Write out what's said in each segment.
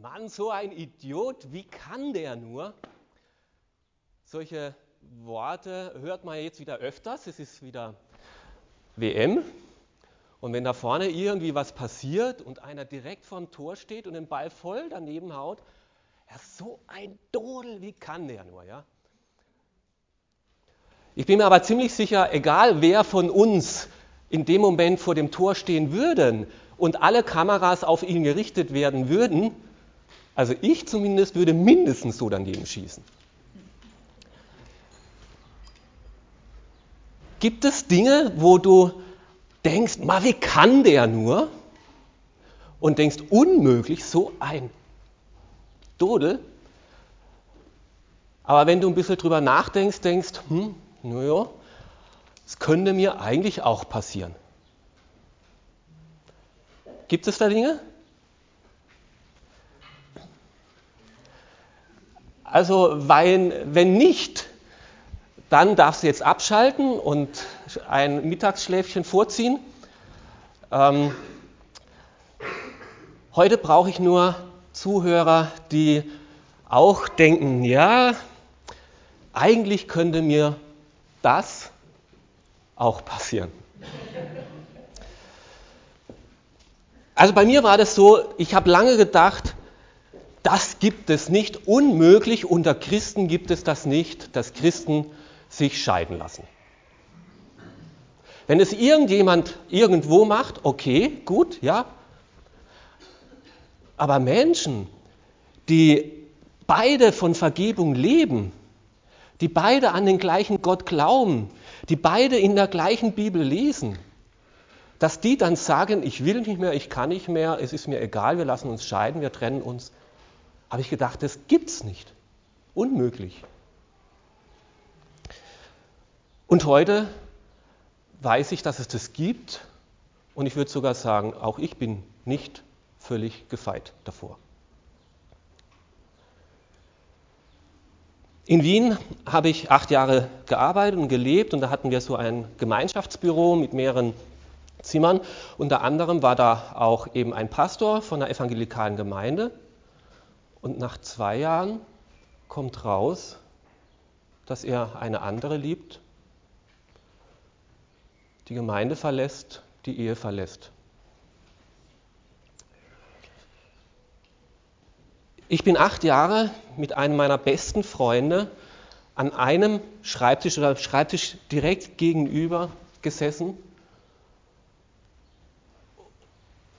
Mann, so ein Idiot, wie kann der nur? Solche Worte hört man jetzt wieder öfters. Es ist wieder WM. Und wenn da vorne irgendwie was passiert und einer direkt vorm Tor steht und den Ball voll daneben haut, ja, so ein Dodel, wie kann der nur, ja? Ich bin mir aber ziemlich sicher, egal wer von uns in dem Moment vor dem Tor stehen würden und alle Kameras auf ihn gerichtet werden würden, also ich zumindest würde mindestens so daneben schießen. Gibt es Dinge, wo du denkst, ma, wie kann der nur? Und denkst, unmöglich, so ein Dodel. Aber wenn du ein bisschen drüber nachdenkst, denkst, hm, naja, es könnte mir eigentlich auch passieren. Gibt es da Dinge? Also, weil, wenn nicht, dann darfst du jetzt abschalten und ein Mittagsschläfchen vorziehen. Ähm, heute brauche ich nur Zuhörer, die auch denken, ja, eigentlich könnte mir das auch passieren. Also bei mir war das so, ich habe lange gedacht, das gibt es nicht. Unmöglich, unter Christen gibt es das nicht, dass Christen sich scheiden lassen. Wenn es irgendjemand irgendwo macht, okay, gut, ja. Aber Menschen, die beide von Vergebung leben, die beide an den gleichen Gott glauben, die beide in der gleichen Bibel lesen, dass die dann sagen, ich will nicht mehr, ich kann nicht mehr, es ist mir egal, wir lassen uns scheiden, wir trennen uns, habe ich gedacht, das gibt's nicht. Unmöglich. Und heute weiß ich, dass es das gibt und ich würde sogar sagen, auch ich bin nicht völlig gefeit davor. In Wien habe ich acht Jahre gearbeitet und gelebt und da hatten wir so ein Gemeinschaftsbüro mit mehreren Zimmern. Unter anderem war da auch eben ein Pastor von der evangelikalen Gemeinde und nach zwei Jahren kommt raus, dass er eine andere liebt, die Gemeinde verlässt, die Ehe verlässt. Ich bin acht Jahre mit einem meiner besten Freunde an einem Schreibtisch oder Schreibtisch direkt gegenüber gesessen.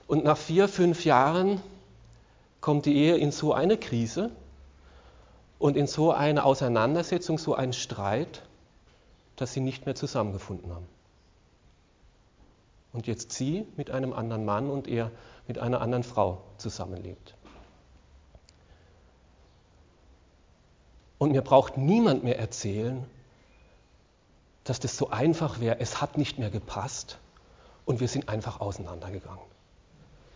Und nach vier, fünf Jahren kommt die Ehe in so eine Krise und in so eine Auseinandersetzung, so einen Streit, dass sie nicht mehr zusammengefunden haben. Und jetzt sie mit einem anderen Mann und er mit einer anderen Frau zusammenlebt. Und mir braucht niemand mehr erzählen, dass das so einfach wäre, es hat nicht mehr gepasst und wir sind einfach auseinandergegangen.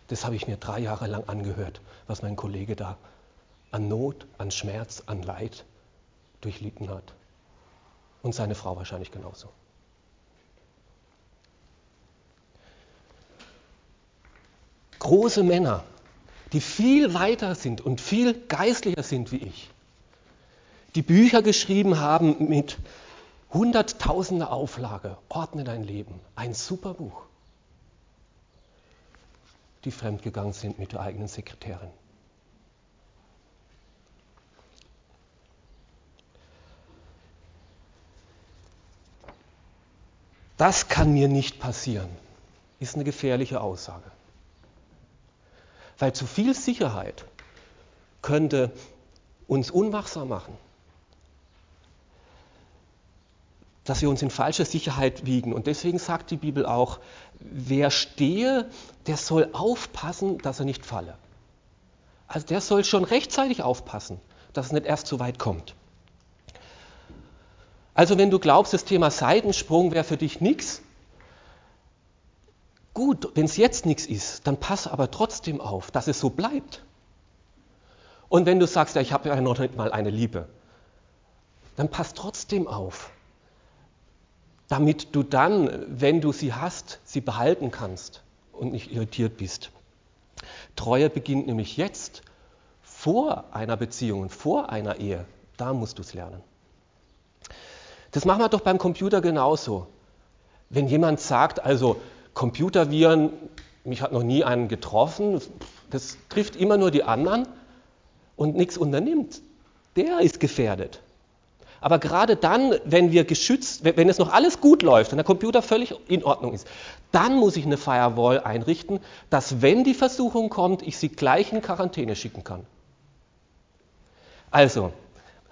Das habe ich mir drei Jahre lang angehört, was mein Kollege da an Not, an Schmerz, an Leid durchlitten hat. Und seine Frau wahrscheinlich genauso. Große Männer, die viel weiter sind und viel geistlicher sind wie ich, die Bücher geschrieben haben mit hunderttausender Auflage, Ordne dein Leben, ein super Buch die fremdgegangen sind mit der eigenen Sekretärin. Das kann mir nicht passieren, ist eine gefährliche Aussage. Weil zu viel Sicherheit könnte uns unwachsam machen dass wir uns in falscher Sicherheit wiegen. Und deswegen sagt die Bibel auch, wer stehe, der soll aufpassen, dass er nicht falle. Also der soll schon rechtzeitig aufpassen, dass es nicht erst so weit kommt. Also wenn du glaubst, das Thema Seitensprung wäre für dich nichts, gut, wenn es jetzt nichts ist, dann pass aber trotzdem auf, dass es so bleibt. Und wenn du sagst, ja, ich habe ja noch nicht mal eine Liebe, dann pass trotzdem auf, damit du dann, wenn du sie hast, sie behalten kannst und nicht irritiert bist. Treue beginnt nämlich jetzt, vor einer Beziehung vor einer Ehe, da musst du es lernen. Das machen wir doch beim Computer genauso. Wenn jemand sagt, also Computerviren, mich hat noch nie einen getroffen, das trifft immer nur die anderen und nichts unternimmt, der ist gefährdet. Aber gerade dann, wenn wir geschützt, wenn es noch alles gut läuft und der Computer völlig in Ordnung ist, dann muss ich eine Firewall einrichten, dass wenn die Versuchung kommt, ich sie gleich in Quarantäne schicken kann. Also,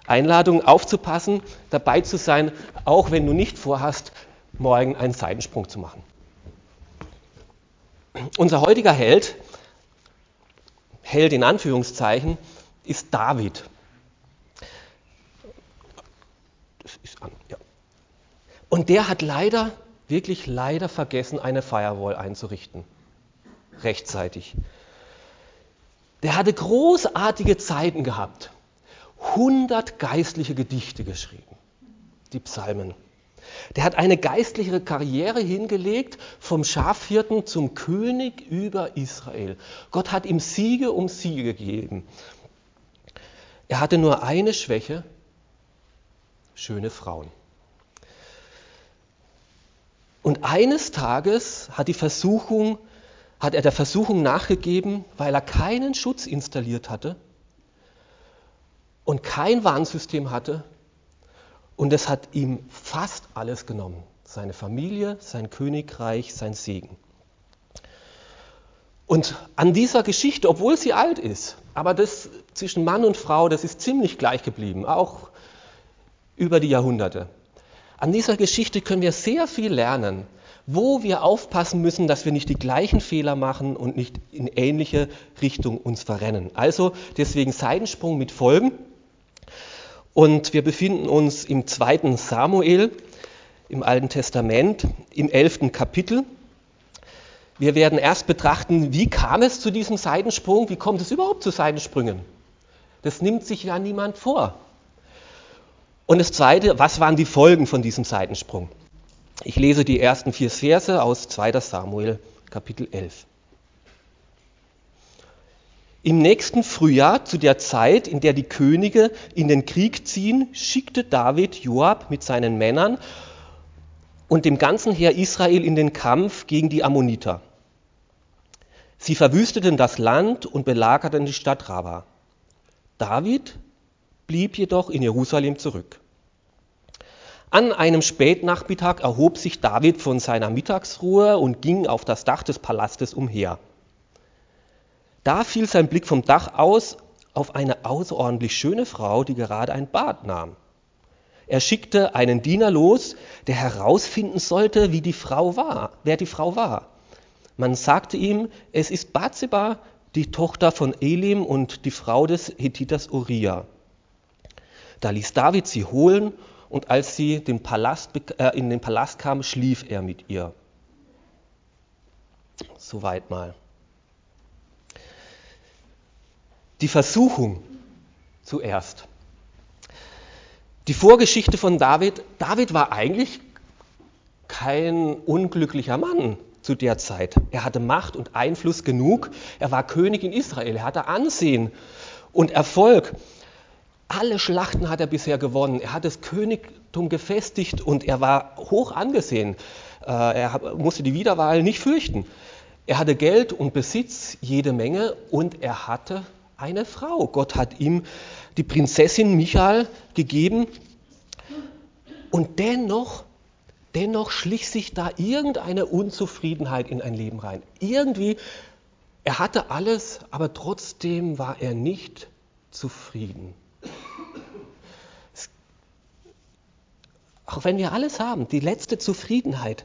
Einladung aufzupassen, dabei zu sein, auch wenn du nicht vorhast, morgen einen Seitensprung zu machen. Unser heutiger Held, Held in Anführungszeichen, ist David. Das ist an, ja. Und der hat leider, wirklich leider vergessen, eine Firewall einzurichten. Rechtzeitig. Der hatte großartige Zeiten gehabt. 100 geistliche Gedichte geschrieben. Die Psalmen. Der hat eine geistliche Karriere hingelegt, vom Schafhirten zum König über Israel. Gott hat ihm Siege um Siege gegeben. Er hatte nur eine Schwäche, schöne Frauen. Und eines Tages hat, die Versuchung, hat er der Versuchung nachgegeben, weil er keinen Schutz installiert hatte und kein Warnsystem hatte. Und es hat ihm fast alles genommen. Seine Familie, sein Königreich, sein Segen. Und an dieser Geschichte, obwohl sie alt ist, aber das zwischen Mann und Frau, das ist ziemlich gleich geblieben, auch über die Jahrhunderte. An dieser Geschichte können wir sehr viel lernen, wo wir aufpassen müssen, dass wir nicht die gleichen Fehler machen und nicht in ähnliche Richtung uns verrennen. Also deswegen Seitensprung mit Folgen. Und wir befinden uns im zweiten Samuel im Alten Testament im elften Kapitel. Wir werden erst betrachten, wie kam es zu diesem Seitensprung, wie kommt es überhaupt zu Seitensprüngen. Das nimmt sich ja niemand vor. Und das Zweite, was waren die Folgen von diesem Seitensprung? Ich lese die ersten vier Verse aus 2 Samuel Kapitel 11. Im nächsten Frühjahr, zu der Zeit, in der die Könige in den Krieg ziehen, schickte David Joab mit seinen Männern und dem ganzen Heer Israel in den Kampf gegen die Ammoniter. Sie verwüsteten das Land und belagerten die Stadt Rabba. David blieb jedoch in Jerusalem zurück. An einem Spätnachmittag erhob sich David von seiner Mittagsruhe und ging auf das Dach des Palastes umher. Da fiel sein Blick vom Dach aus auf eine außerordentlich schöne Frau, die gerade ein Bad nahm. Er schickte einen Diener los, der herausfinden sollte, wie die Frau war, wer die Frau war. Man sagte ihm, es ist Bathseba, die Tochter von Elim und die Frau des Hethiters Uriah. Da ließ David sie holen und als sie den Palast, äh, in den Palast kam, schlief er mit ihr. Soweit mal. die Versuchung zuerst. Die Vorgeschichte von David. David war eigentlich kein unglücklicher Mann zu der Zeit. Er hatte Macht und Einfluss genug. Er war König in Israel. Er hatte Ansehen und Erfolg. Alle Schlachten hat er bisher gewonnen. Er hat das Königtum gefestigt und er war hoch angesehen. Äh, er musste die Wiederwahl nicht fürchten. Er hatte Geld und Besitz, jede Menge, und er hatte eine Frau. Gott hat ihm die Prinzessin Michael gegeben und dennoch, dennoch schlich sich da irgendeine Unzufriedenheit in ein Leben rein. Irgendwie, er hatte alles, aber trotzdem war er nicht zufrieden. Auch wenn wir alles haben, die letzte Zufriedenheit,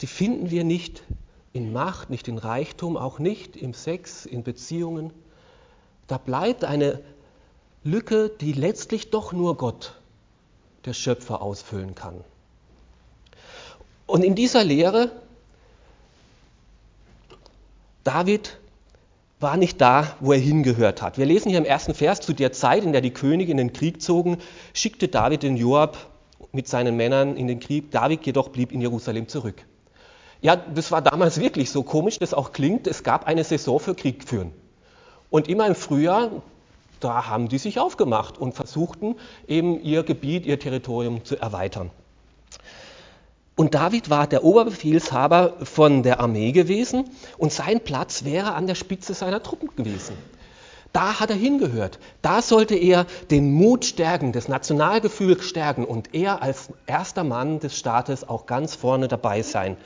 die finden wir nicht in Macht, nicht in Reichtum, auch nicht im Sex, in Beziehungen. Da bleibt eine Lücke, die letztlich doch nur Gott, der Schöpfer, ausfüllen kann. Und in dieser Lehre, David war nicht da, wo er hingehört hat. Wir lesen hier im ersten Vers, zu der Zeit, in der die Könige in den Krieg zogen, schickte David den Joab mit seinen Männern in den Krieg. David jedoch blieb in Jerusalem zurück. Ja, das war damals wirklich so komisch, das auch klingt. Es gab eine Saison für Krieg führen. Und immer im Frühjahr, da haben die sich aufgemacht und versuchten eben ihr Gebiet, ihr Territorium zu erweitern. Und David war der Oberbefehlshaber von der Armee gewesen und sein Platz wäre an der Spitze seiner Truppen gewesen. Da hat er hingehört. Da sollte er den Mut stärken, das Nationalgefühl stärken und er als erster Mann des Staates auch ganz vorne dabei sein.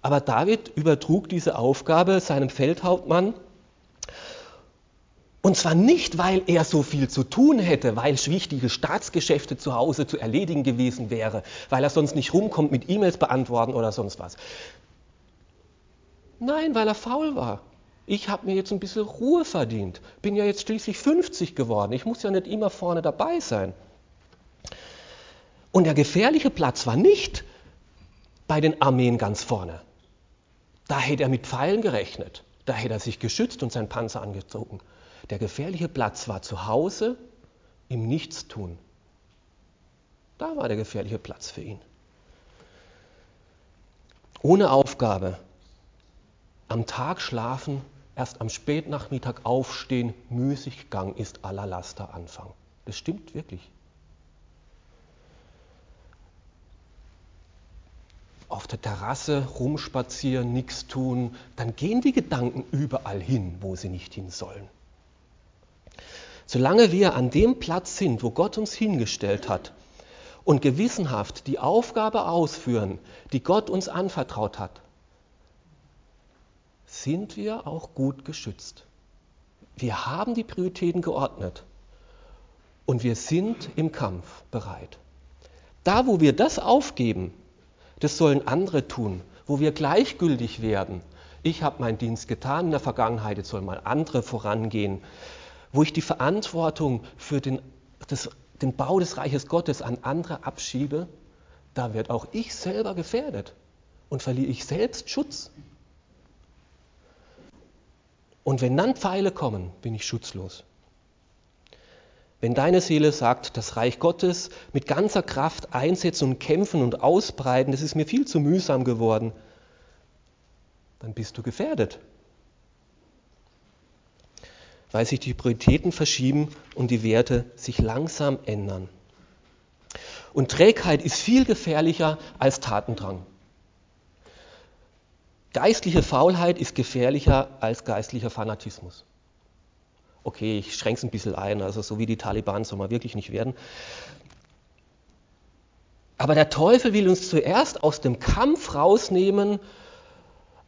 Aber David übertrug diese Aufgabe seinem Feldhauptmann und zwar nicht, weil er so viel zu tun hätte, weil wichtige Staatsgeschäfte zu Hause zu erledigen gewesen wäre, weil er sonst nicht rumkommt mit E-Mails beantworten oder sonst was. Nein, weil er faul war. Ich habe mir jetzt ein bisschen Ruhe verdient. Bin ja jetzt schließlich 50 geworden. Ich muss ja nicht immer vorne dabei sein. Und der gefährliche Platz war nicht bei den Armeen ganz vorne. Da hätte er mit Pfeilen gerechnet. Da hätte er sich geschützt und seinen Panzer angezogen. Der gefährliche Platz war zu Hause im Nichtstun. Da war der gefährliche Platz für ihn. Ohne Aufgabe, am Tag schlafen, erst am Spätnachmittag aufstehen, Müßiggang ist aller Laster Anfang. Das stimmt wirklich. Auf der Terrasse rumspazieren, nichts tun, dann gehen die Gedanken überall hin, wo sie nicht hin sollen. Solange wir an dem Platz sind, wo Gott uns hingestellt hat und gewissenhaft die Aufgabe ausführen, die Gott uns anvertraut hat, sind wir auch gut geschützt. Wir haben die Prioritäten geordnet und wir sind im Kampf bereit. Da, wo wir das aufgeben, das sollen andere tun, wo wir gleichgültig werden. Ich habe meinen Dienst getan in der Vergangenheit, jetzt sollen mal andere vorangehen wo ich die Verantwortung für den, das, den Bau des Reiches Gottes an andere abschiebe, da wird auch ich selber gefährdet und verliere ich selbst Schutz. Und wenn dann Pfeile kommen, bin ich schutzlos. Wenn deine Seele sagt, das Reich Gottes mit ganzer Kraft einsetzen und kämpfen und ausbreiten, das ist mir viel zu mühsam geworden, dann bist du gefährdet weil sich die Prioritäten verschieben und die Werte sich langsam ändern. Und Trägheit ist viel gefährlicher als Tatendrang. Geistliche Faulheit ist gefährlicher als geistlicher Fanatismus. Okay, ich schränke es ein bisschen ein, also so wie die Taliban soll man wirklich nicht werden. Aber der Teufel will uns zuerst aus dem Kampf rausnehmen,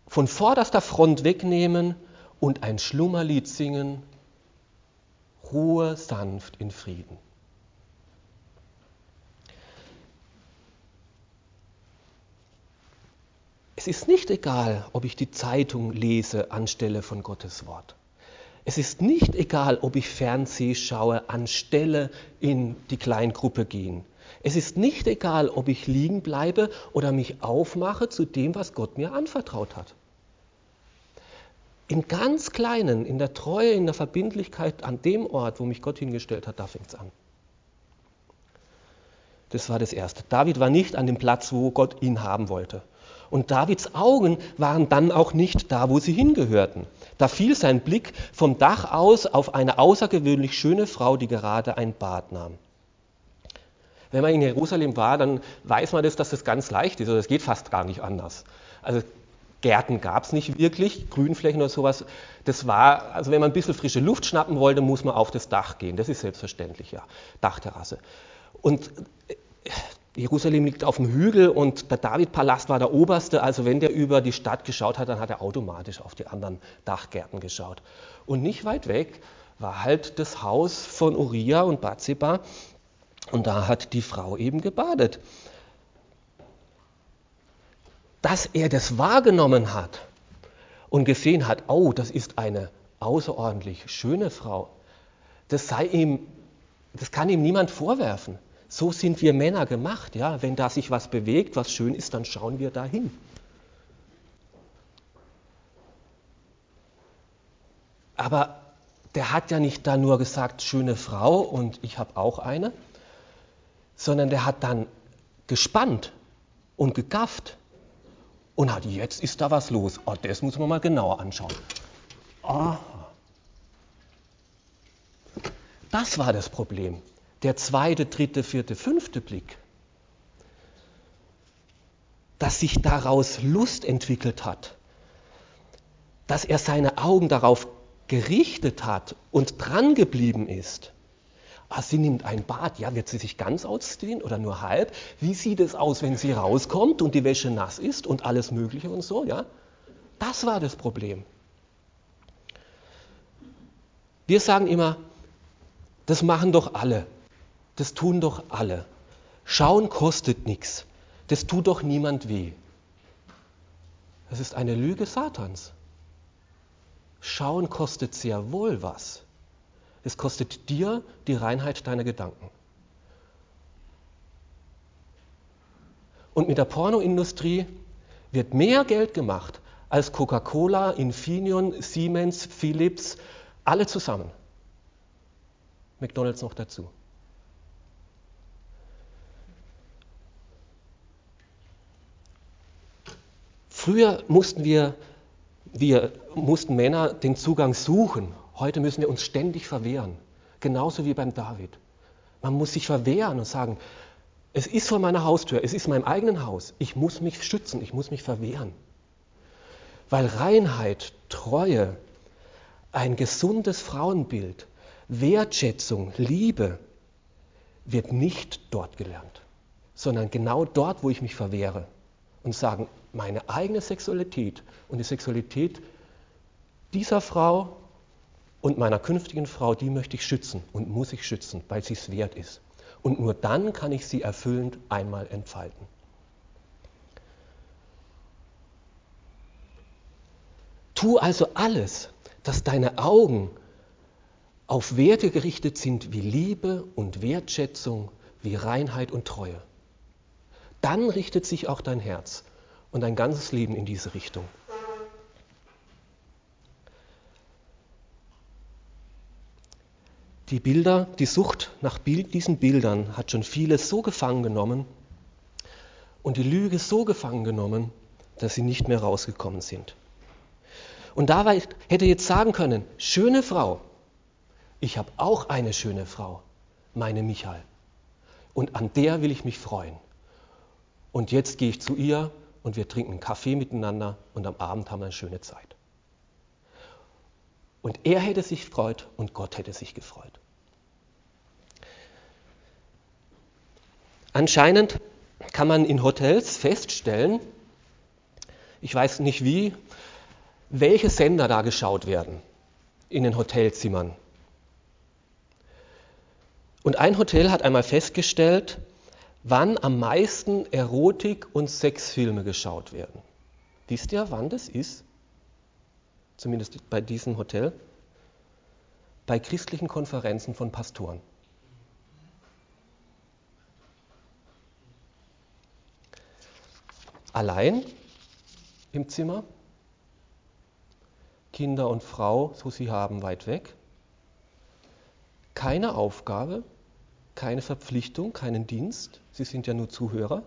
von vorderster Front wegnehmen und ein Schlummerlied singen, Ruhe sanft in Frieden. Es ist nicht egal, ob ich die Zeitung lese anstelle von Gottes Wort. Es ist nicht egal, ob ich Fernseh schaue anstelle in die Kleingruppe gehen. Es ist nicht egal, ob ich liegen bleibe oder mich aufmache zu dem, was Gott mir anvertraut hat. Im ganz Kleinen, in der Treue, in der Verbindlichkeit an dem Ort, wo mich Gott hingestellt hat, da fängt es an. Das war das Erste. David war nicht an dem Platz, wo Gott ihn haben wollte. Und Davids Augen waren dann auch nicht da, wo sie hingehörten. Da fiel sein Blick vom Dach aus auf eine außergewöhnlich schöne Frau, die gerade ein Bad nahm. Wenn man in Jerusalem war, dann weiß man das, dass das ganz leicht ist. Also es geht fast gar nicht anders. Also Gärten gab es nicht wirklich, Grünflächen oder sowas. Das war, also wenn man ein bisschen frische Luft schnappen wollte, muss man auf das Dach gehen. Das ist selbstverständlich, ja. Dachterrasse. Und äh, Jerusalem liegt auf dem Hügel und der Davidpalast war der oberste. Also wenn der über die Stadt geschaut hat, dann hat er automatisch auf die anderen Dachgärten geschaut. Und nicht weit weg war halt das Haus von Uriah und Bathseba. Und da hat die Frau eben gebadet dass er das wahrgenommen hat und gesehen hat, oh, das ist eine außerordentlich schöne Frau, das sei ihm, das kann ihm niemand vorwerfen. So sind wir Männer gemacht, ja. Wenn da sich was bewegt, was schön ist, dann schauen wir dahin. Aber der hat ja nicht da nur gesagt, schöne Frau und ich habe auch eine, sondern der hat dann gespannt und gegafft und hat, jetzt ist da was los. Oh, das muss man mal genauer anschauen. Aha. Das war das Problem. Der zweite, dritte, vierte, fünfte Blick. Dass sich daraus Lust entwickelt hat. Dass er seine Augen darauf gerichtet hat und dran geblieben ist. Ah, sie nimmt ein Bad. Ja, wird sie sich ganz ausziehen oder nur halb? Wie sieht es aus, wenn sie rauskommt und die Wäsche nass ist und alles Mögliche und so? Ja, das war das Problem. Wir sagen immer, das machen doch alle. Das tun doch alle. Schauen kostet nichts. Das tut doch niemand weh. Das ist eine Lüge Satans. Schauen kostet sehr wohl was. Es kostet dir die Reinheit deiner Gedanken. Und mit der Pornoindustrie wird mehr Geld gemacht als Coca-Cola, Infineon, Siemens, Philips, alle zusammen. McDonald's noch dazu. Früher mussten wir, wir mussten Männer den Zugang suchen. Heute müssen wir uns ständig verwehren. Genauso wie beim David. Man muss sich verwehren und sagen, es ist vor meiner Haustür, es ist in meinem eigenen Haus. Ich muss mich schützen, ich muss mich verwehren. Weil Reinheit, Treue, ein gesundes Frauenbild, Wertschätzung, Liebe wird nicht dort gelernt, sondern genau dort, wo ich mich verwehre und sagen, meine eigene Sexualität und die Sexualität dieser Frau und meiner künftigen Frau, die möchte ich schützen und muss ich schützen, weil sie es wert ist. Und nur dann kann ich sie erfüllend einmal entfalten. Tu also alles, dass deine Augen auf Werte gerichtet sind wie Liebe und Wertschätzung, wie Reinheit und Treue. Dann richtet sich auch dein Herz und dein ganzes Leben in diese Richtung. Die Bilder, die Sucht nach diesen Bildern hat schon viele so gefangen genommen und die Lüge so gefangen genommen, dass sie nicht mehr rausgekommen sind. Und dabei hätte jetzt sagen können, schöne Frau, ich habe auch eine schöne Frau, meine Michael. Und an der will ich mich freuen. Und jetzt gehe ich zu ihr und wir trinken einen Kaffee miteinander und am Abend haben wir eine schöne Zeit. Und er hätte sich gefreut und Gott hätte sich gefreut. Anscheinend kann man in Hotels feststellen, ich weiß nicht wie, welche Sender da geschaut werden in den Hotelzimmern. Und ein Hotel hat einmal festgestellt, wann am meisten Erotik- und Sexfilme geschaut werden. Wisst ihr, wann das ist? Zumindest bei diesem Hotel. Bei christlichen Konferenzen von Pastoren. Allein im Zimmer Kinder und Frau, so sie haben, weit weg. Keine Aufgabe, keine Verpflichtung, keinen Dienst, sie sind ja nur Zuhörer.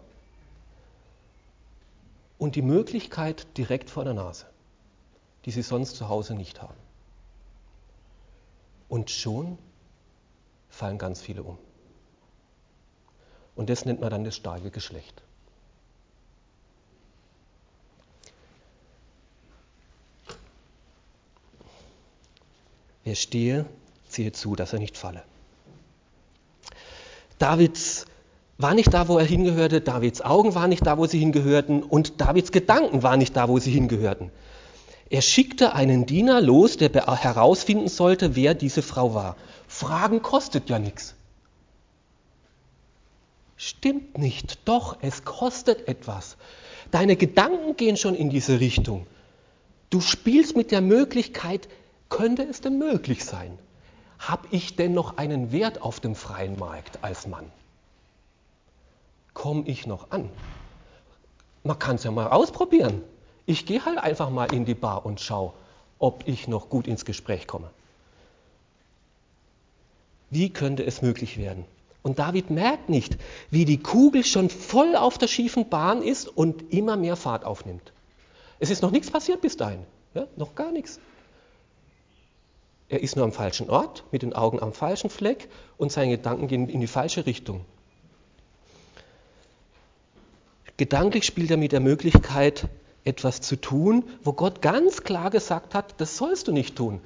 Und die Möglichkeit direkt vor der Nase, die sie sonst zu Hause nicht haben. Und schon fallen ganz viele um. Und das nennt man dann das starke Geschlecht. Wer stehe, ziehe zu, dass er nicht falle. Davids war nicht da, wo er hingehörte, Davids Augen waren nicht da, wo sie hingehörten und Davids Gedanken waren nicht da, wo sie hingehörten. Er schickte einen Diener los, der herausfinden sollte, wer diese Frau war. Fragen kostet ja nichts. Stimmt nicht, doch, es kostet etwas. Deine Gedanken gehen schon in diese Richtung. Du spielst mit der Möglichkeit, könnte es denn möglich sein? Habe ich denn noch einen Wert auf dem freien Markt als Mann? Komme ich noch an? Man kann es ja mal ausprobieren. Ich gehe halt einfach mal in die Bar und schaue, ob ich noch gut ins Gespräch komme. Wie könnte es möglich werden? Und David merkt nicht, wie die Kugel schon voll auf der schiefen Bahn ist und immer mehr Fahrt aufnimmt. Es ist noch nichts passiert bis dahin. Ja, noch gar nichts. Er ist nur am falschen Ort, mit den Augen am falschen Fleck und seine Gedanken gehen in die falsche Richtung. Gedanklich spielt er mit der Möglichkeit, etwas zu tun, wo Gott ganz klar gesagt hat, das sollst du nicht tun.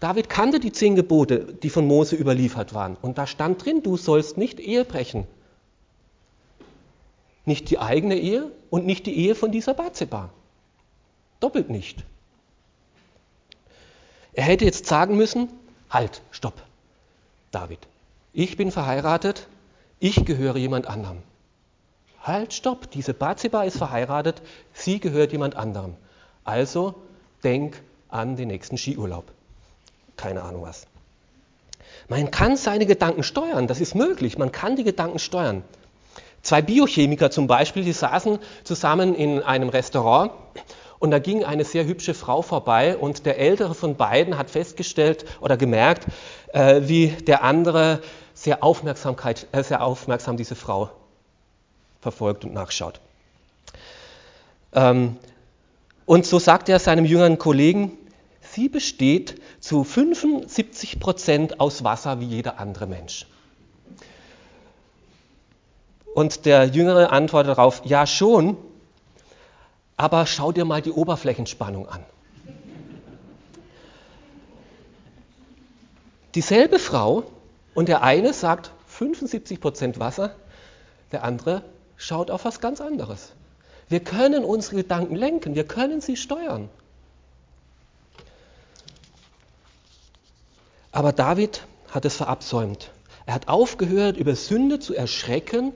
David kannte die zehn Gebote, die von Mose überliefert waren. Und da stand drin, du sollst nicht Ehe brechen. Nicht die eigene Ehe und nicht die Ehe von dieser Bathseba. Doppelt nicht. Er hätte jetzt sagen müssen, halt, stopp, David, ich bin verheiratet, ich gehöre jemand anderem. Halt, stopp, diese Bathseba ist verheiratet, sie gehört jemand anderem. Also denk an den nächsten Skiurlaub. Keine Ahnung was. Man kann seine Gedanken steuern, das ist möglich, man kann die Gedanken steuern. Zwei Biochemiker zum Beispiel, die saßen zusammen in einem Restaurant und da ging eine sehr hübsche Frau vorbei und der ältere von beiden hat festgestellt oder gemerkt, äh, wie der andere sehr, Aufmerksamkeit, äh, sehr aufmerksam diese Frau verfolgt und nachschaut. Ähm, und so sagt er seinem jüngeren Kollegen, sie besteht zu 75 Prozent aus Wasser wie jeder andere Mensch. Und der Jüngere antwortet darauf, ja schon, aber schau dir mal die Oberflächenspannung an. Dieselbe Frau und der eine sagt 75 Prozent Wasser, der andere schaut auf was ganz anderes. Wir können unsere Gedanken lenken, wir können sie steuern. Aber David hat es verabsäumt. Er hat aufgehört, über Sünde zu erschrecken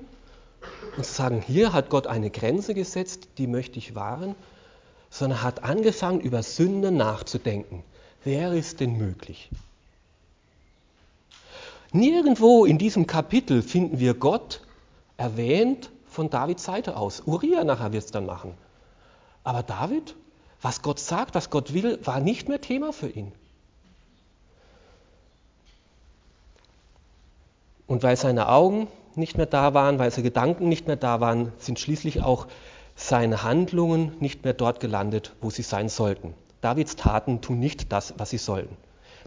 und zu sagen, hier hat Gott eine Grenze gesetzt, die möchte ich wahren, sondern hat angefangen, über Sünde nachzudenken. Wäre es denn möglich? Nirgendwo in diesem Kapitel finden wir Gott erwähnt von Davids Seite aus. Uriah nachher wird es dann machen. Aber David, was Gott sagt, was Gott will, war nicht mehr Thema für ihn. Und weil seine Augen nicht mehr da waren, weil seine Gedanken nicht mehr da waren, sind schließlich auch seine Handlungen nicht mehr dort gelandet, wo sie sein sollten. Davids Taten tun nicht das, was sie sollten.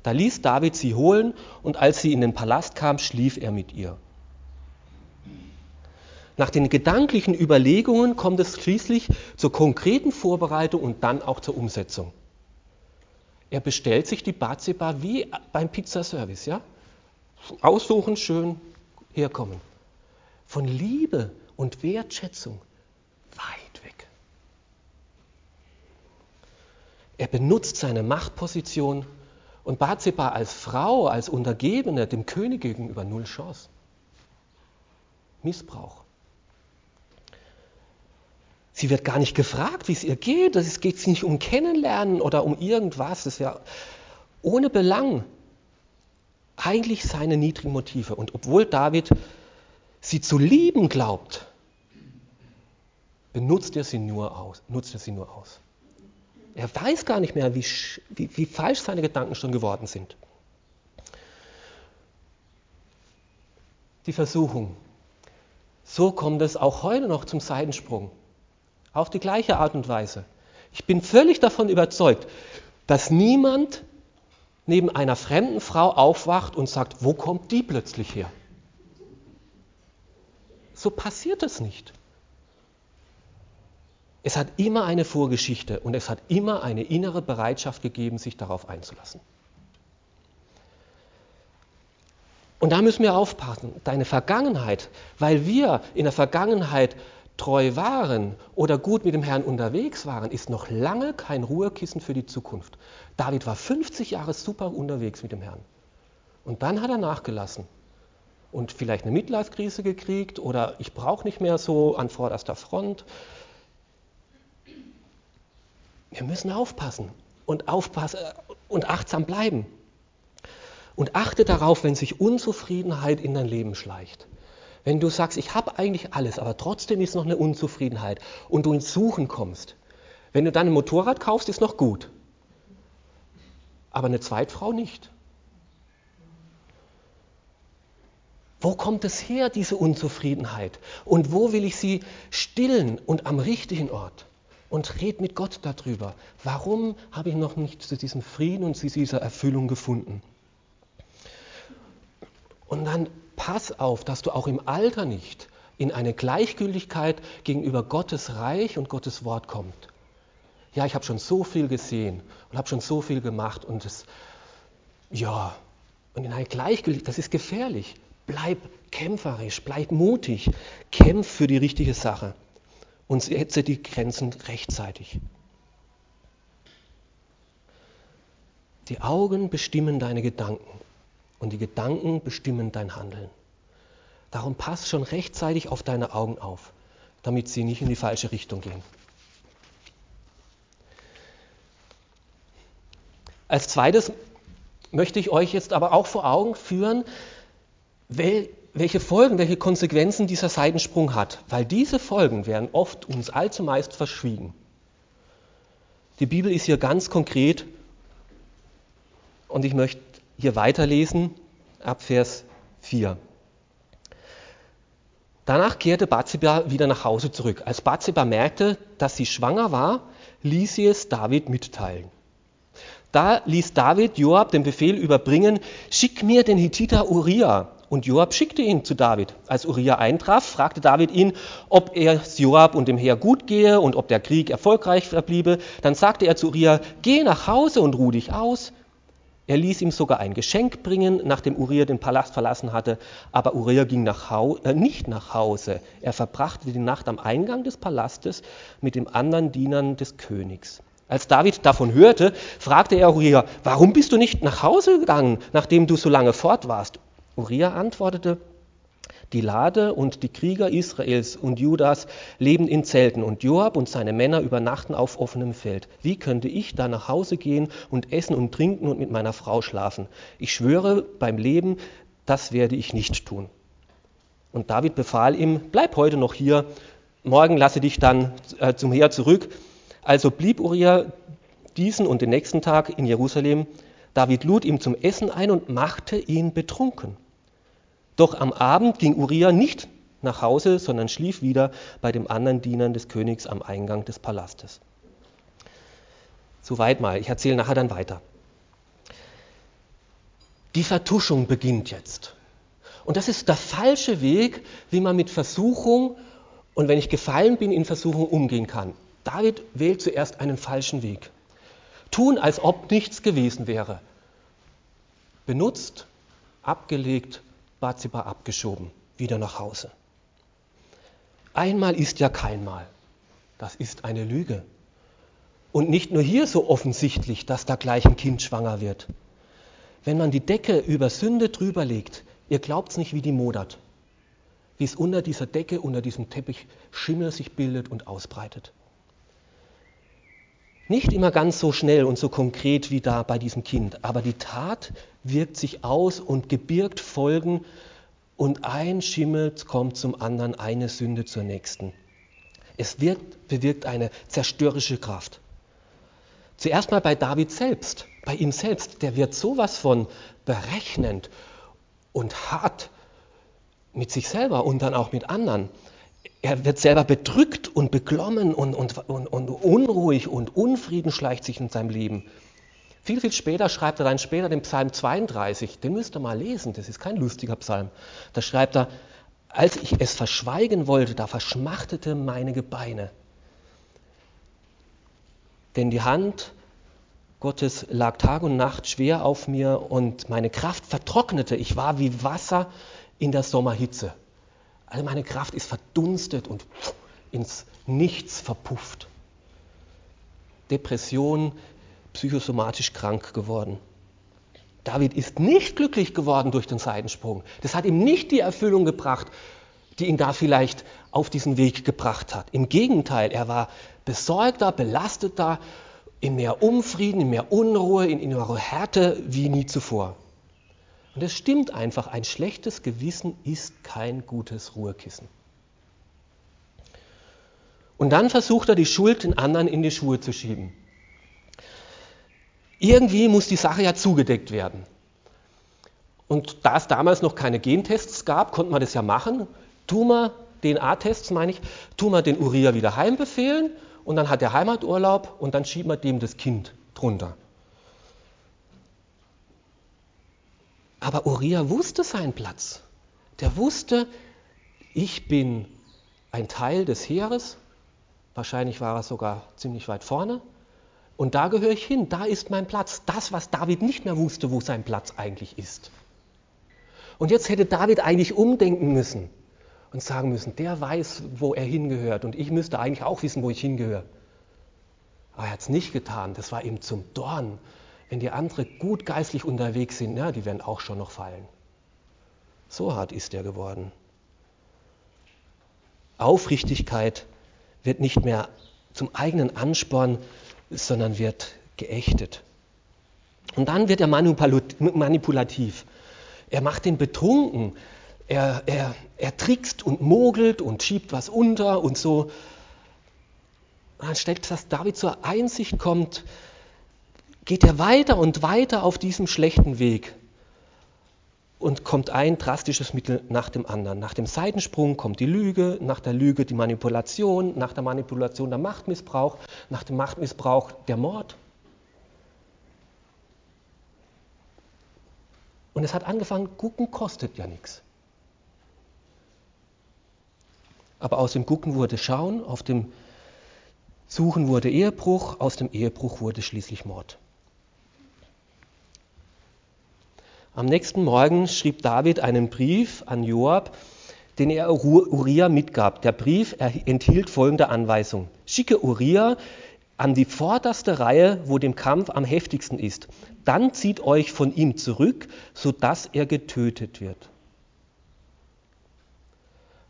Da ließ David sie holen und als sie in den Palast kam, schlief er mit ihr. Nach den gedanklichen Überlegungen kommt es schließlich zur konkreten Vorbereitung und dann auch zur Umsetzung. Er bestellt sich die Batseba wie beim Pizzaservice, ja? Aussuchen, schön herkommen von Liebe und Wertschätzung weit weg. Er benutzt seine Machtposition und Bathseba als Frau, als Untergebene dem König gegenüber null Chance. Missbrauch. Sie wird gar nicht gefragt, wie es ihr geht. Es geht nicht um Kennenlernen oder um irgendwas. Das ist ja ohne Belang. Eigentlich seine niedrigen Motive. Und obwohl David sie zu lieben glaubt, benutzt er sie nur aus. Nutzt er sie nur aus. Er weiß gar nicht mehr, wie, wie, wie falsch seine Gedanken schon geworden sind. Die Versuchung. So kommt es auch heute noch zum Seitensprung. Auf die gleiche Art und Weise. Ich bin völlig davon überzeugt, dass niemand neben einer fremden Frau aufwacht und sagt, wo kommt die plötzlich her? So passiert es nicht. Es hat immer eine Vorgeschichte und es hat immer eine innere Bereitschaft gegeben, sich darauf einzulassen. Und da müssen wir aufpassen. Deine Vergangenheit, weil wir in der Vergangenheit treu waren oder gut mit dem Herrn unterwegs waren, ist noch lange kein Ruhekissen für die Zukunft. David war 50 Jahre super unterwegs mit dem Herrn. Und dann hat er nachgelassen und vielleicht eine Midlife-Krise gekriegt oder ich brauche nicht mehr so an vorderster Front. Wir müssen aufpassen und aufpassen und achtsam bleiben. Und achte darauf, wenn sich Unzufriedenheit in dein Leben schleicht. Wenn du sagst, ich habe eigentlich alles, aber trotzdem ist noch eine Unzufriedenheit und du ins Suchen kommst. Wenn du dann ein Motorrad kaufst, ist noch gut. Aber eine Zweitfrau nicht. Wo kommt es her, diese Unzufriedenheit? Und wo will ich sie stillen und am richtigen Ort? und red mit Gott darüber. Warum habe ich noch nicht zu diesem Frieden und zu dieser Erfüllung gefunden? Und dann pass auf, dass du auch im Alter nicht in eine Gleichgültigkeit gegenüber Gottes Reich und Gottes Wort kommst. Ja, ich habe schon so viel gesehen und habe schon so viel gemacht und es, ja, und in einer Gleichgültigkeit, das ist gefährlich. Bleib kämpferisch, bleib mutig, kämpf für die richtige Sache und setze die Grenzen rechtzeitig. Die Augen bestimmen deine Gedanken und die Gedanken bestimmen dein Handeln. Darum pass schon rechtzeitig auf deine Augen auf, damit sie nicht in die falsche Richtung gehen. Als zweites möchte ich euch jetzt aber auch vor Augen führen, welche Folgen, welche Konsequenzen dieser Seitensprung hat, weil diese Folgen werden oft uns allzu meist verschwiegen. Die Bibel ist hier ganz konkret und ich möchte hier weiterlesen ab Vers 4. Danach kehrte Bathseba wieder nach Hause zurück. Als Bathseba merkte, dass sie schwanger war, ließ sie es David mitteilen. Da ließ David Joab den Befehl überbringen, schick mir den Hittiter Uriah. Und Joab schickte ihn zu David. Als Uriah eintraf, fragte David ihn, ob es Joab und dem Heer gut gehe und ob der Krieg erfolgreich verbliebe. Dann sagte er zu Uriah, geh nach Hause und ruh dich aus. Er ließ ihm sogar ein Geschenk bringen, nachdem Uriah den Palast verlassen hatte. Aber Uriah ging nach äh, nicht nach Hause. Er verbrachte die Nacht am Eingang des Palastes mit den anderen Dienern des Königs. Als David davon hörte, fragte er Uriah, warum bist du nicht nach Hause gegangen, nachdem du so lange fort warst? Uriah antwortete, die Lade und die Krieger Israels und Judas leben in Zelten und Joab und seine Männer übernachten auf offenem Feld. Wie könnte ich da nach Hause gehen und essen und trinken und mit meiner Frau schlafen? Ich schwöre beim Leben, das werde ich nicht tun. Und David befahl ihm, bleib heute noch hier, morgen lasse dich dann äh, zum Heer zurück also blieb Uriah diesen und den nächsten Tag in Jerusalem. David lud ihm zum Essen ein und machte ihn betrunken. Doch am Abend ging Uriah nicht nach Hause, sondern schlief wieder bei den anderen Dienern des Königs am Eingang des Palastes. Soweit mal, ich erzähle nachher dann weiter. Die Vertuschung beginnt jetzt. Und das ist der falsche Weg, wie man mit Versuchung und wenn ich gefallen bin, in Versuchung umgehen kann. David wählt zuerst einen falschen Weg. Tun, als ob nichts gewesen wäre. Benutzt, abgelegt, Bathseba abgeschoben, wieder nach Hause. Einmal ist ja keinmal. Das ist eine Lüge. Und nicht nur hier so offensichtlich, dass da gleich ein Kind schwanger wird. Wenn man die Decke über Sünde drüber legt, ihr glaubt es nicht, wie die modert. Wie es unter dieser Decke, unter diesem Teppich Schimmel sich bildet und ausbreitet. Nicht immer ganz so schnell und so konkret wie da bei diesem Kind, aber die Tat wirkt sich aus und gebirgt Folgen und ein Schimmel kommt zum anderen, eine Sünde zur nächsten. Es wirkt, bewirkt eine zerstörerische Kraft. Zuerst mal bei David selbst, bei ihm selbst, der wird sowas von berechnend und hart mit sich selber und dann auch mit anderen er wird selber bedrückt und beklommen und, und, und, und, unruhig und Unfrieden schleicht sich in seinem Leben. Viel, viel später schreibt er dann später den Psalm 32, den müsst ihr mal lesen, das ist kein lustiger Psalm. Da schreibt er, als ich es verschweigen wollte, da verschmachtete meine Gebeine. Denn die Hand Gottes lag Tag und Nacht schwer auf mir und meine Kraft vertrocknete. Ich war wie Wasser in der Sommerhitze. All meine Kraft ist verdunstet und ins Nichts verpufft. Depression, psychosomatisch krank geworden. David ist nicht glücklich geworden durch den Seitensprung. Das hat ihm nicht die Erfüllung gebracht, die ihn da vielleicht auf diesen Weg gebracht hat. Im Gegenteil, er war besorgter, belasteter, in mehr Unfrieden, in mehr Unruhe, in innerer Härte wie nie zuvor. Und es stimmt einfach, ein schlechtes Gewissen ist kein gutes Ruhekissen. Und dann versucht er die Schuld den anderen in die Schuhe zu schieben. Irgendwie muss die Sache ja zugedeckt werden. Und da es damals noch keine Gentests gab, konnte man das ja machen. Tu mal DNA-Tests, meine ich, tu mal den Uriah wieder heimbefehlen und dann hat er Heimaturlaub und dann schiebt man dem das Kind drunter. Aber Uriah wusste seinen Platz. Der wusste, ich bin ein Teil des Heeres, wahrscheinlich war er sogar ziemlich weit vorne, und da gehöre ich hin, da ist mein Platz. Das, was David nicht mehr wusste, wo sein Platz eigentlich ist. Und jetzt hätte David eigentlich umdenken müssen und sagen müssen, der weiß, wo er hingehört und ich müsste eigentlich auch wissen, wo ich hingehöre. Aber er hat es nicht getan, das war ihm zum Dorn. Wenn die anderen gut geistlich unterwegs sind, ja, die werden auch schon noch fallen. So hart ist er geworden. Aufrichtigkeit wird nicht mehr zum eigenen Ansporn, sondern wird geächtet. Und dann wird er manipulativ. Er macht den betrunken. Er, er, er trickst und mogelt und schiebt was unter und so. Anstatt dass David zur Einsicht kommt, geht er weiter und weiter auf diesem schlechten Weg und kommt ein drastisches Mittel nach dem anderen. Nach dem Seitensprung kommt die Lüge, nach der Lüge die Manipulation, nach der Manipulation der Machtmissbrauch, nach dem Machtmissbrauch der Mord. Und es hat angefangen, gucken kostet ja nichts. Aber aus dem Gucken wurde Schauen, auf dem Suchen wurde Ehebruch, aus dem Ehebruch wurde schließlich Mord. Am nächsten Morgen schrieb David einen Brief an Joab, den er Uriah mitgab. Der Brief enthielt folgende Anweisung. Schicke Uriah an die vorderste Reihe, wo dem Kampf am heftigsten ist. Dann zieht euch von ihm zurück, sodass er getötet wird.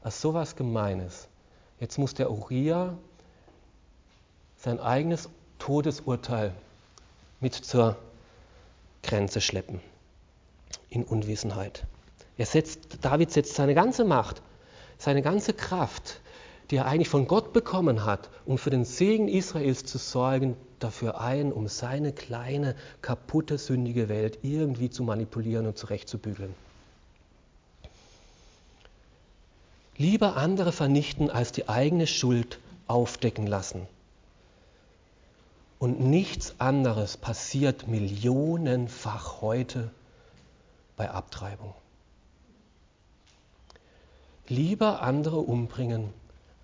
Als sowas Gemeines. Jetzt muss der Uriah sein eigenes Todesurteil mit zur Grenze schleppen in Unwissenheit. Er setzt, David setzt seine ganze Macht, seine ganze Kraft, die er eigentlich von Gott bekommen hat, um für den Segen Israels zu sorgen, dafür ein, um seine kleine, kaputte, sündige Welt irgendwie zu manipulieren und zurechtzubügeln. Lieber andere vernichten, als die eigene Schuld aufdecken lassen. Und nichts anderes passiert millionenfach heute bei Abtreibung. Lieber andere umbringen,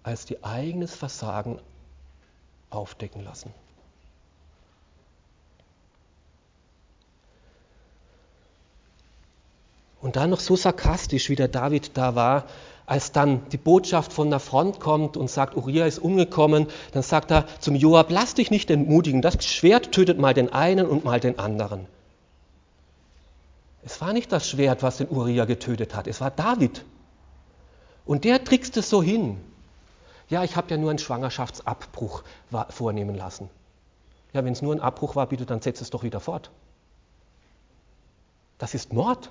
als die eigenes Versagen aufdecken lassen. Und dann noch so sarkastisch, wie der David da war, als dann die Botschaft von der Front kommt und sagt, Uriah ist umgekommen, dann sagt er zum Joab, lass dich nicht entmutigen, das Schwert tötet mal den einen und mal den anderen. Es war nicht das Schwert, was den Uriah getötet hat, es war David. Und der trickst es so hin. Ja, ich habe ja nur einen Schwangerschaftsabbruch vornehmen lassen. Ja, wenn es nur ein Abbruch war, bitte, dann setz es doch wieder fort. Das ist Mord.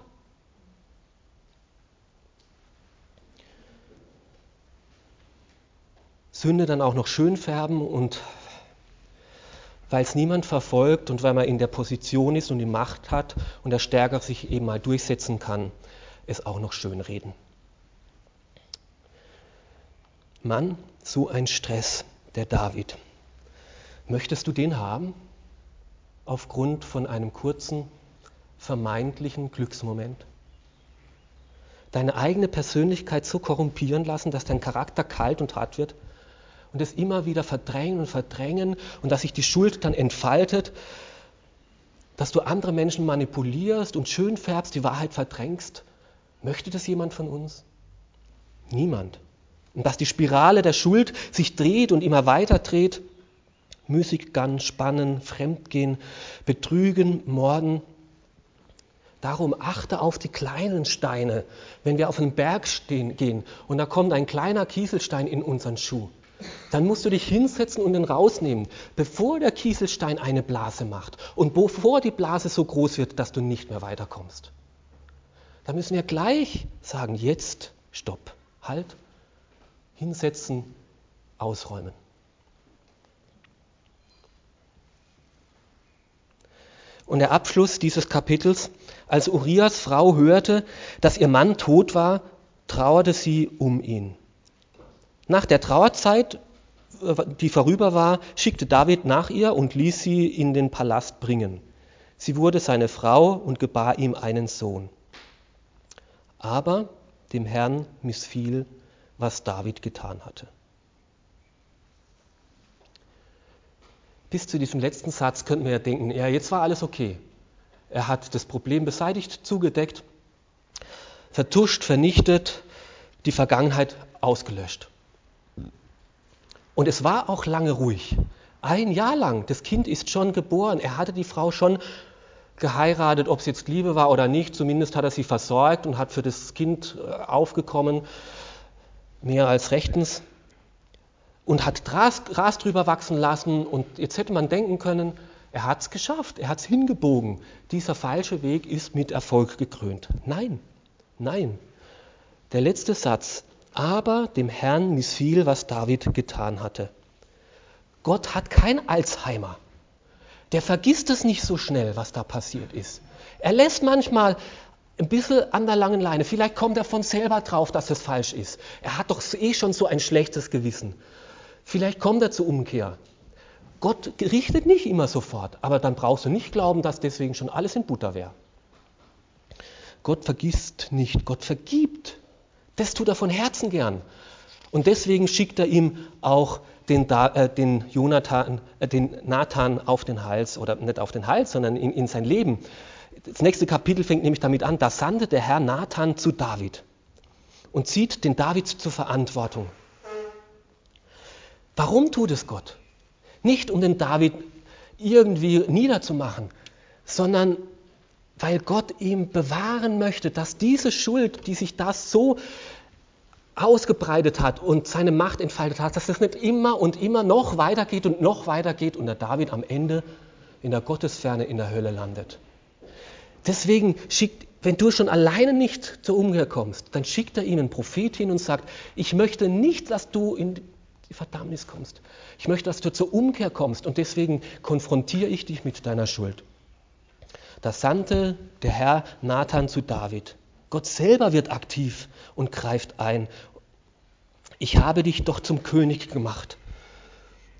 Sünde dann auch noch schön färben und weil es niemand verfolgt und weil man in der Position ist und die Macht hat und der Stärker sich eben mal durchsetzen kann, es auch noch schön reden. Mann, so ein Stress, der David. Möchtest du den haben? Aufgrund von einem kurzen, vermeintlichen Glücksmoment? Deine eigene Persönlichkeit so korrumpieren lassen, dass dein Charakter kalt und hart wird? Und das immer wieder verdrängen und verdrängen und dass sich die Schuld dann entfaltet, dass du andere Menschen manipulierst und schön färbst, die Wahrheit verdrängst. Möchte das jemand von uns? Niemand. Und dass die Spirale der Schuld sich dreht und immer weiter dreht. Müßiggern, Spannen, Fremdgehen, Betrügen, Morden. Darum achte auf die kleinen Steine, wenn wir auf den Berg stehen, gehen und da kommt ein kleiner Kieselstein in unseren Schuh dann musst du dich hinsetzen und ihn rausnehmen, bevor der Kieselstein eine Blase macht und bevor die Blase so groß wird, dass du nicht mehr weiterkommst. Da müssen wir gleich sagen, jetzt, stopp, halt, hinsetzen, ausräumen. Und der Abschluss dieses Kapitels, als Urias Frau hörte, dass ihr Mann tot war, trauerte sie um ihn. Nach der Trauerzeit die vorüber war, schickte David nach ihr und ließ sie in den Palast bringen. Sie wurde seine Frau und gebar ihm einen Sohn. Aber dem Herrn missfiel, was David getan hatte. Bis zu diesem letzten Satz könnten wir ja denken, ja, jetzt war alles okay. Er hat das Problem beseitigt, zugedeckt, vertuscht, vernichtet, die Vergangenheit ausgelöscht. Und es war auch lange ruhig. Ein Jahr lang. Das Kind ist schon geboren. Er hatte die Frau schon geheiratet, ob es jetzt Liebe war oder nicht. Zumindest hat er sie versorgt und hat für das Kind äh, aufgekommen, mehr als rechtens. Und hat Gras, Gras drüber wachsen lassen. Und jetzt hätte man denken können, er hat es geschafft, er hat es hingebogen. Dieser falsche Weg ist mit Erfolg gekrönt. Nein, nein. Der letzte Satz, aber dem Herrn missfiel, was David getan hatte. Gott hat kein Alzheimer. Der vergisst es nicht so schnell, was da passiert ist. Er lässt manchmal ein bisschen an der langen Leine. Vielleicht kommt er von selber drauf, dass es falsch ist. Er hat doch eh schon so ein schlechtes Gewissen. Vielleicht kommt er zur Umkehr. Gott richtet nicht immer sofort, aber dann brauchst du nicht glauben, dass deswegen schon alles in Butter wäre. Gott vergisst nicht, Gott vergibt. Das tut er von Herzen gern. Und deswegen schickt er ihm auch den, äh, den, Jonathan, äh, den Nathan auf den Hals, oder nicht auf den Hals, sondern in, in sein Leben. Das nächste Kapitel fängt nämlich damit an, da sandte der Herr Nathan zu David und zieht den David zur Verantwortung. Warum tut es Gott? Nicht um den David irgendwie niederzumachen, sondern weil Gott ihm bewahren möchte, dass diese Schuld, die sich da so ausgebreitet hat und seine Macht entfaltet hat, dass das nicht immer und immer noch weitergeht und noch weitergeht und der David am Ende in der Gottesferne in der Hölle landet. Deswegen schickt, wenn du schon alleine nicht zur Umkehr kommst, dann schickt er ihm einen Prophet hin und sagt, ich möchte nicht, dass du in die Verdammnis kommst. Ich möchte, dass du zur Umkehr kommst und deswegen konfrontiere ich dich mit deiner Schuld. Da sandte der Herr Nathan zu David. Gott selber wird aktiv und greift ein. Ich habe dich doch zum König gemacht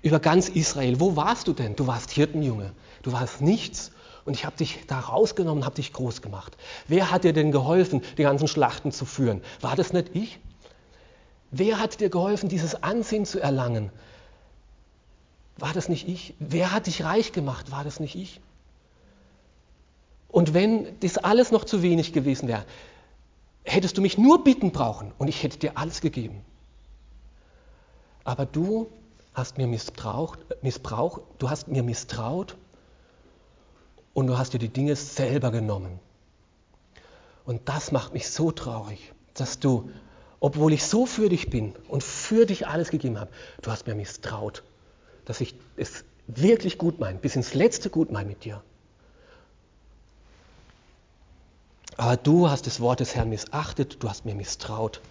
über ganz Israel. Wo warst du denn? Du warst Hirtenjunge. Du warst nichts. Und ich habe dich da rausgenommen, habe dich groß gemacht. Wer hat dir denn geholfen, die ganzen Schlachten zu führen? War das nicht ich? Wer hat dir geholfen, dieses Ansehen zu erlangen? War das nicht ich? Wer hat dich reich gemacht? War das nicht ich? Und wenn das alles noch zu wenig gewesen wäre, hättest du mich nur bitten brauchen und ich hätte dir alles gegeben. Aber du hast mir missbraucht, missbraucht, du hast mir misstraut und du hast dir die Dinge selber genommen. Und das macht mich so traurig, dass du, obwohl ich so für dich bin und für dich alles gegeben habe, du hast mir misstraut, dass ich es wirklich gut meine, bis ins letzte gut meine mit dir. Aber du hast das Wort des Herrn missachtet, du hast mir misstraut.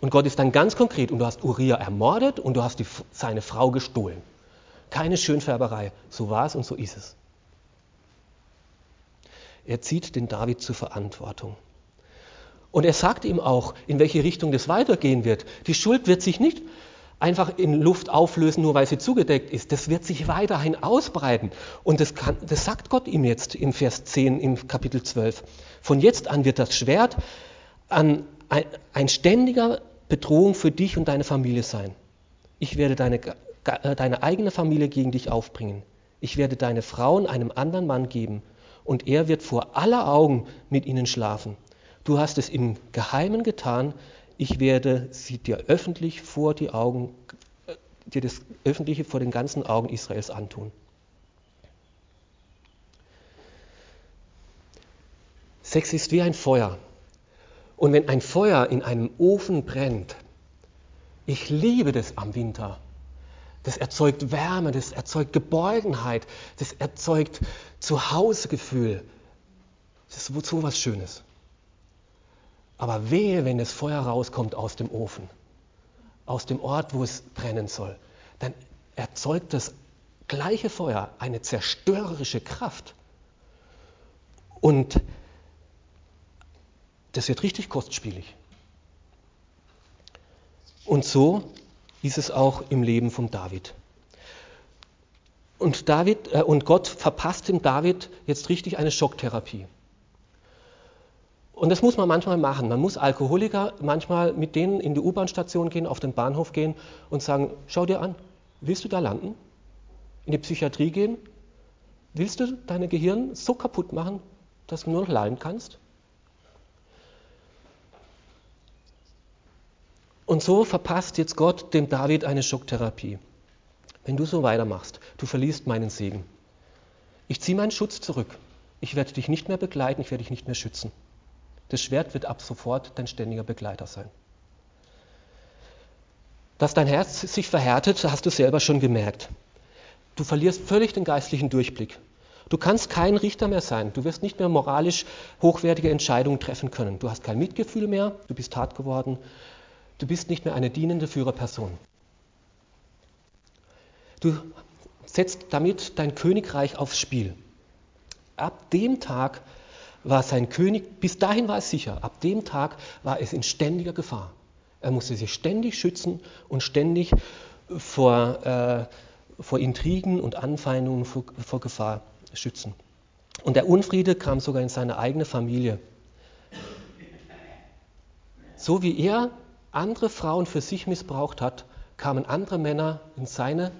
Und Gott ist dann ganz konkret und du hast Uriah ermordet und du hast die, seine Frau gestohlen. Keine Schönfärberei, so war es und so ist es. Er zieht den David zur Verantwortung. Und er sagt ihm auch, in welche Richtung das weitergehen wird. Die Schuld wird sich nicht einfach in Luft auflösen, nur weil sie zugedeckt ist. Das wird sich weiterhin ausbreiten. Und das, kann, das sagt Gott ihm jetzt im Vers 10 im Kapitel 12. Von jetzt an wird das Schwert ein, ein ständiger Bedrohung für dich und deine Familie sein. Ich werde deine, äh, deine eigene Familie gegen dich aufbringen. Ich werde deine Frauen einem anderen Mann geben und er wird vor aller Augen mit ihnen schlafen. Du hast es im Geheimen getan, ich werde sie dir öffentlich vor die Augen, äh, dir das Öffentliche vor den ganzen Augen Israels antun. Sex ist wie ein Feuer. Und wenn ein Feuer in einem Ofen brennt, ich liebe das am Winter. Das erzeugt Wärme, das erzeugt Geborgenheit, das erzeugt Zuhausegefühl. Das ist so was Schönes. Aber wehe, wenn das Feuer rauskommt aus dem Ofen, aus dem Ort, wo es brennen soll, dann erzeugt das gleiche Feuer eine zerstörerische Kraft. Und das wird richtig kostspielig. Und so ist es auch im Leben von David. Und, David, äh, und Gott verpasst dem David jetzt richtig eine Schocktherapie. Und das muss man manchmal machen. Man muss Alkoholiker manchmal mit denen in die U-Bahn-Station gehen, auf den Bahnhof gehen und sagen, schau dir an, willst du da landen? In die Psychiatrie gehen? Willst du dein Gehirn so kaputt machen, dass du nur noch lallen kannst? Und so verpasst jetzt Gott dem David eine Schocktherapie. Wenn du so weitermachst, du verlierst meinen Segen. Ich ziehe meinen Schutz zurück. Ich werde dich nicht mehr begleiten, ich werde dich nicht mehr schützen. Das Schwert wird ab sofort dein ständiger Begleiter sein. Dass dein Herz sich verhärtet, hast du selber schon gemerkt. Du verlierst völlig den geistlichen Durchblick. Du kannst kein Richter mehr sein. Du wirst nicht mehr moralisch hochwertige Entscheidungen treffen können. Du hast kein Mitgefühl mehr. Du bist hart geworden. Du bist nicht mehr eine dienende Führerperson. Du setzt damit dein Königreich aufs Spiel. Ab dem Tag war sein König, bis dahin war es sicher, ab dem Tag war es in ständiger Gefahr. Er musste sich ständig schützen und ständig vor, äh, vor Intrigen und Anfeindungen, vor, vor Gefahr schützen. Und der Unfriede kam sogar in seine eigene Familie. So wie er andere Frauen für sich missbraucht hat, kamen andere Männer in seine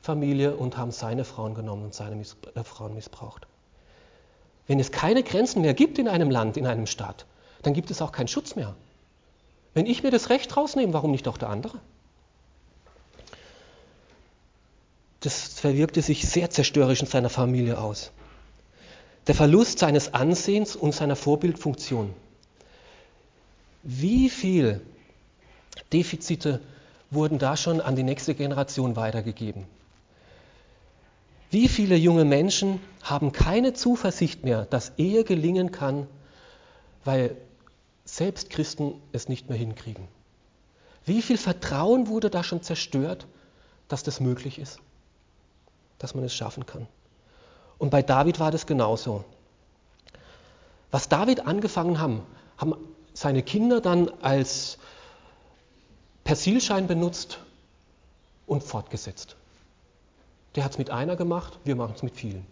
Familie und haben seine Frauen genommen und seine Miss äh, Frauen missbraucht. Wenn es keine Grenzen mehr gibt in einem Land, in einem Staat, dann gibt es auch keinen Schutz mehr. Wenn ich mir das Recht rausnehme, warum nicht auch der andere? Das verwirkte sich sehr zerstörerisch in seiner Familie aus. Der Verlust seines Ansehens und seiner Vorbildfunktion. Wie viel Defizite wurden da schon an die nächste Generation weitergegeben? Wie viele junge Menschen haben keine Zuversicht mehr, dass Ehe gelingen kann, weil selbst Christen es nicht mehr hinkriegen? Wie viel Vertrauen wurde da schon zerstört, dass das möglich ist, dass man es schaffen kann? Und bei David war das genauso. Was David angefangen haben, haben seine Kinder dann als Persilschein benutzt und fortgesetzt. Der hat es mit einer gemacht, wir machen es mit vielen.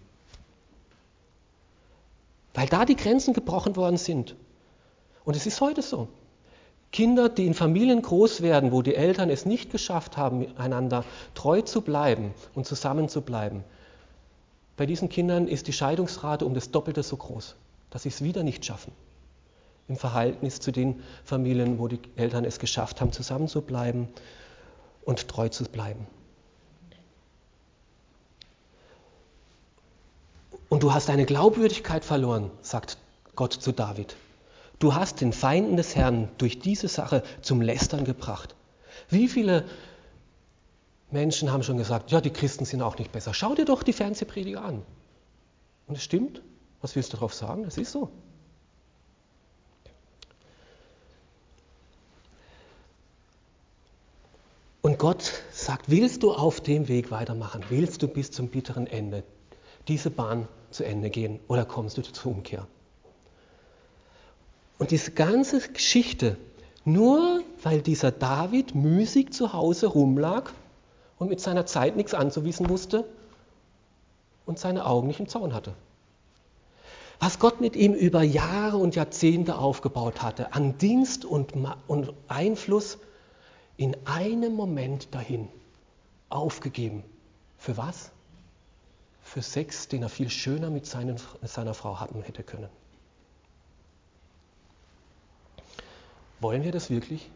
Weil da die Grenzen gebrochen worden sind. Und es ist heute so. Kinder, die in Familien groß werden, wo die Eltern es nicht geschafft haben, einander treu zu bleiben und zusammen zu bleiben, bei diesen Kindern ist die Scheidungsrate um das Doppelte so groß, dass sie es wieder nicht schaffen. Im Verhältnis zu den Familien, wo die Eltern es geschafft haben, zusammen zu bleiben und treu zu bleiben. Und du hast deine Glaubwürdigkeit verloren, sagt Gott zu David. Du hast den Feinden des Herrn durch diese Sache zum Lästern gebracht. Wie viele Menschen haben schon gesagt, ja, die Christen sind auch nicht besser. Schau dir doch die Fernsehprediger an. Und es stimmt. Was willst du darauf sagen? Das ist so. Und Gott sagt, willst du auf dem Weg weitermachen? Willst du bis zum bitteren Ende diese Bahn zu Ende gehen oder kommst du zur Umkehr? Und diese ganze Geschichte, nur weil dieser David müßig zu Hause rumlag und mit seiner Zeit nichts anzuwiesen wusste und seine Augen nicht im Zaun hatte. Was Gott mit ihm über Jahre und Jahrzehnte aufgebaut hatte, an Dienst und, und Einfluss, in einem Moment dahin aufgegeben. Für was? Für Sex, den er viel schöner mit, seinen, mit seiner Frau haben hätte können. Wollen wir das wirklich?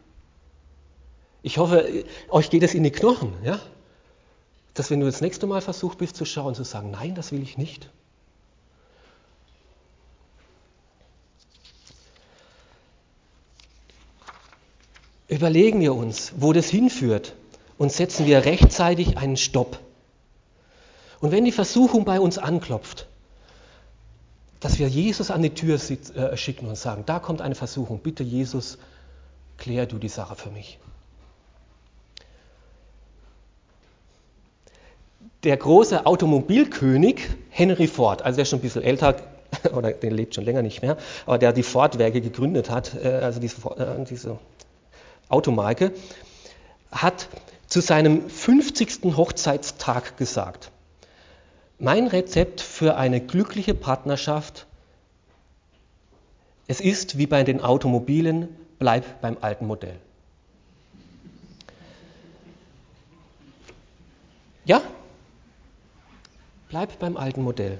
Ich hoffe, euch geht es in die Knochen, ja? dass wenn du das nächste Mal versucht bist zu schauen, zu sagen, nein, das will ich nicht. Überlegen wir uns, wo das hinführt und setzen wir rechtzeitig einen Stopp. Und wenn die Versuchung bei uns anklopft, dass wir Jesus an die Tür äh, schicken und sagen, da kommt eine Versuchung, bitte Jesus, klär du die Sache für mich. Der große Automobilkönig Henry Ford, also der ist schon ein bisschen älter, oder der lebt schon länger nicht mehr, aber der die Ford-Werke gegründet hat, äh, also diese, äh, diese Automarke, hat zu seinem 50. Hochzeitstag gesagt, mein Rezept für eine glückliche Partnerschaft, es ist wie bei den Automobilen, bleib beim alten Modell. Ja, bleib beim alten Modell.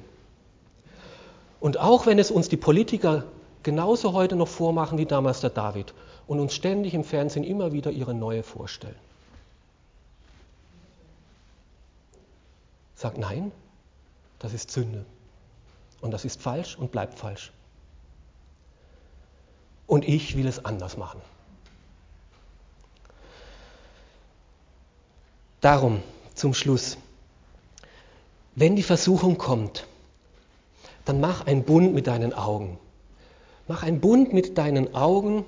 Und auch wenn es uns die Politiker genauso heute noch vormachen wie damals der David und uns ständig im Fernsehen immer wieder ihre neue vorstellen. Sag nein, das ist Sünde. Und das ist falsch und bleibt falsch. Und ich will es anders machen. Darum zum Schluss, wenn die Versuchung kommt, dann mach einen Bund mit deinen Augen. Mach einen Bund mit deinen Augen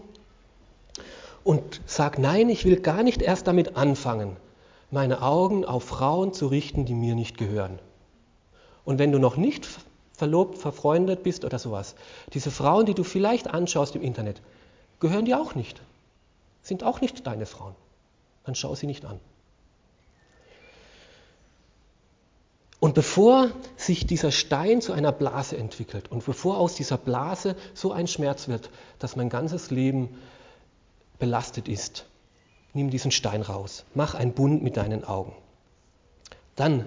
und sag, nein, ich will gar nicht erst damit anfangen, meine Augen auf Frauen zu richten, die mir nicht gehören. Und wenn du noch nicht verlobt, verfreundet bist oder sowas, diese Frauen, die du vielleicht anschaust im Internet, gehören dir auch nicht, sind auch nicht deine Frauen. Dann schau sie nicht an. Und bevor sich dieser Stein zu einer Blase entwickelt und bevor aus dieser Blase so ein Schmerz wird, dass mein ganzes Leben belastet ist, nimm diesen Stein raus, mach einen Bund mit deinen Augen. Dann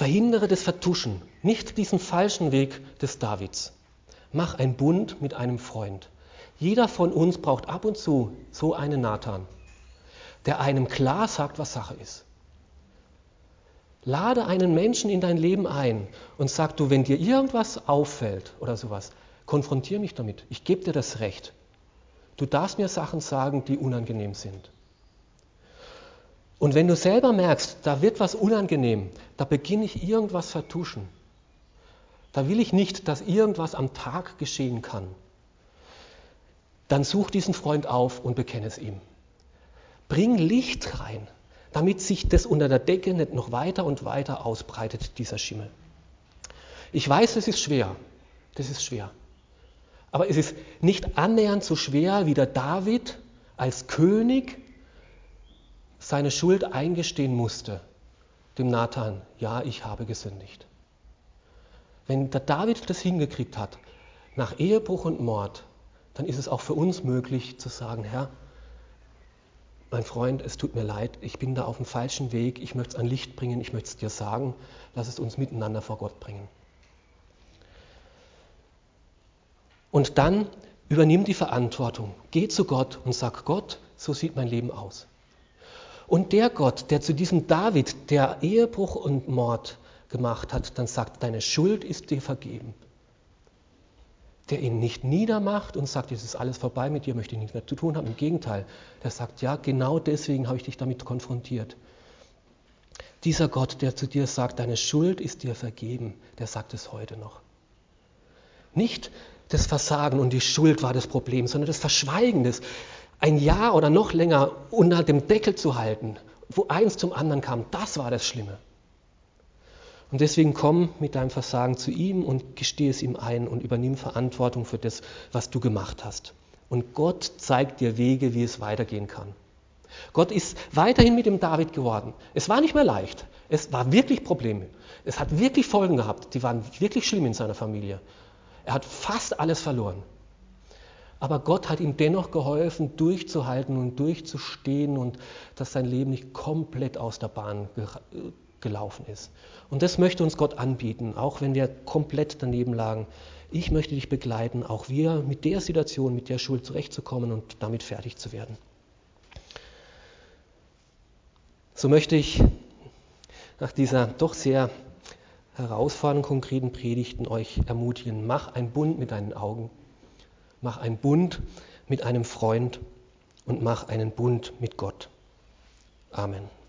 verhindere das Vertuschen, nicht diesen falschen Weg des Davids. Mach einen Bund mit einem Freund. Jeder von uns braucht ab und zu so einen Nathan, der einem klar sagt, was Sache ist. Lade einen Menschen in dein Leben ein und sag du, wenn dir irgendwas auffällt oder sowas, konfrontier mich damit. Ich gebe dir das Recht. Du darfst mir Sachen sagen, die unangenehm sind. Und wenn du selber merkst, da wird was unangenehm, da beginne ich irgendwas vertuschen. Da will ich nicht, dass irgendwas am Tag geschehen kann. Dann such diesen Freund auf und bekenne es ihm. Bring Licht rein damit sich das unter der Decke nicht noch weiter und weiter ausbreitet, dieser Schimmel. Ich weiß, es ist schwer. Das ist schwer. Aber es ist nicht annähernd so schwer, wie der David als König seine Schuld eingestehen musste, dem Nathan, ja, ich habe gesündigt. Wenn der David das hingekriegt hat, nach Ehebruch und Mord, dann ist es auch für uns möglich zu sagen, Herr, mein Freund, es tut mir leid, ich bin da auf dem falschen Weg, ich möchte es an Licht bringen, ich möchte es dir sagen, lass es uns miteinander vor Gott bringen. Und dann übernimm die Verantwortung, geh zu Gott und sag Gott, so sieht mein Leben aus. Und der Gott, der zu diesem David, der Ehebruch und Mord gemacht hat, dann sagt, deine Schuld ist dir vergeben der ihn nicht niedermacht und sagt, es ist alles vorbei, mit dir möchte ich nichts mehr zu tun haben. Im Gegenteil, der sagt, ja, genau deswegen habe ich dich damit konfrontiert. Dieser Gott, der zu dir sagt, deine Schuld ist dir vergeben, der sagt es heute noch. Nicht das Versagen und die Schuld war das Problem, sondern das Verschweigen, das ein Jahr oder noch länger unter dem Deckel zu halten, wo eins zum anderen kam, das war das Schlimme. Und deswegen komm mit deinem Versagen zu ihm und gestehe es ihm ein und übernimm Verantwortung für das, was du gemacht hast. Und Gott zeigt dir Wege, wie es weitergehen kann. Gott ist weiterhin mit dem David geworden. Es war nicht mehr leicht. Es war wirklich Probleme. Es hat wirklich Folgen gehabt. Die waren wirklich schlimm in seiner Familie. Er hat fast alles verloren. Aber Gott hat ihm dennoch geholfen, durchzuhalten und durchzustehen und dass sein Leben nicht komplett aus der Bahn gelaufen ist. Und das möchte uns Gott anbieten, auch wenn wir komplett daneben lagen. Ich möchte dich begleiten, auch wir mit der Situation, mit der Schuld zurechtzukommen und damit fertig zu werden. So möchte ich nach dieser doch sehr herausfordernden, konkreten Predigten euch ermutigen, mach einen Bund mit deinen Augen, mach einen Bund mit einem Freund und mach einen Bund mit Gott. Amen.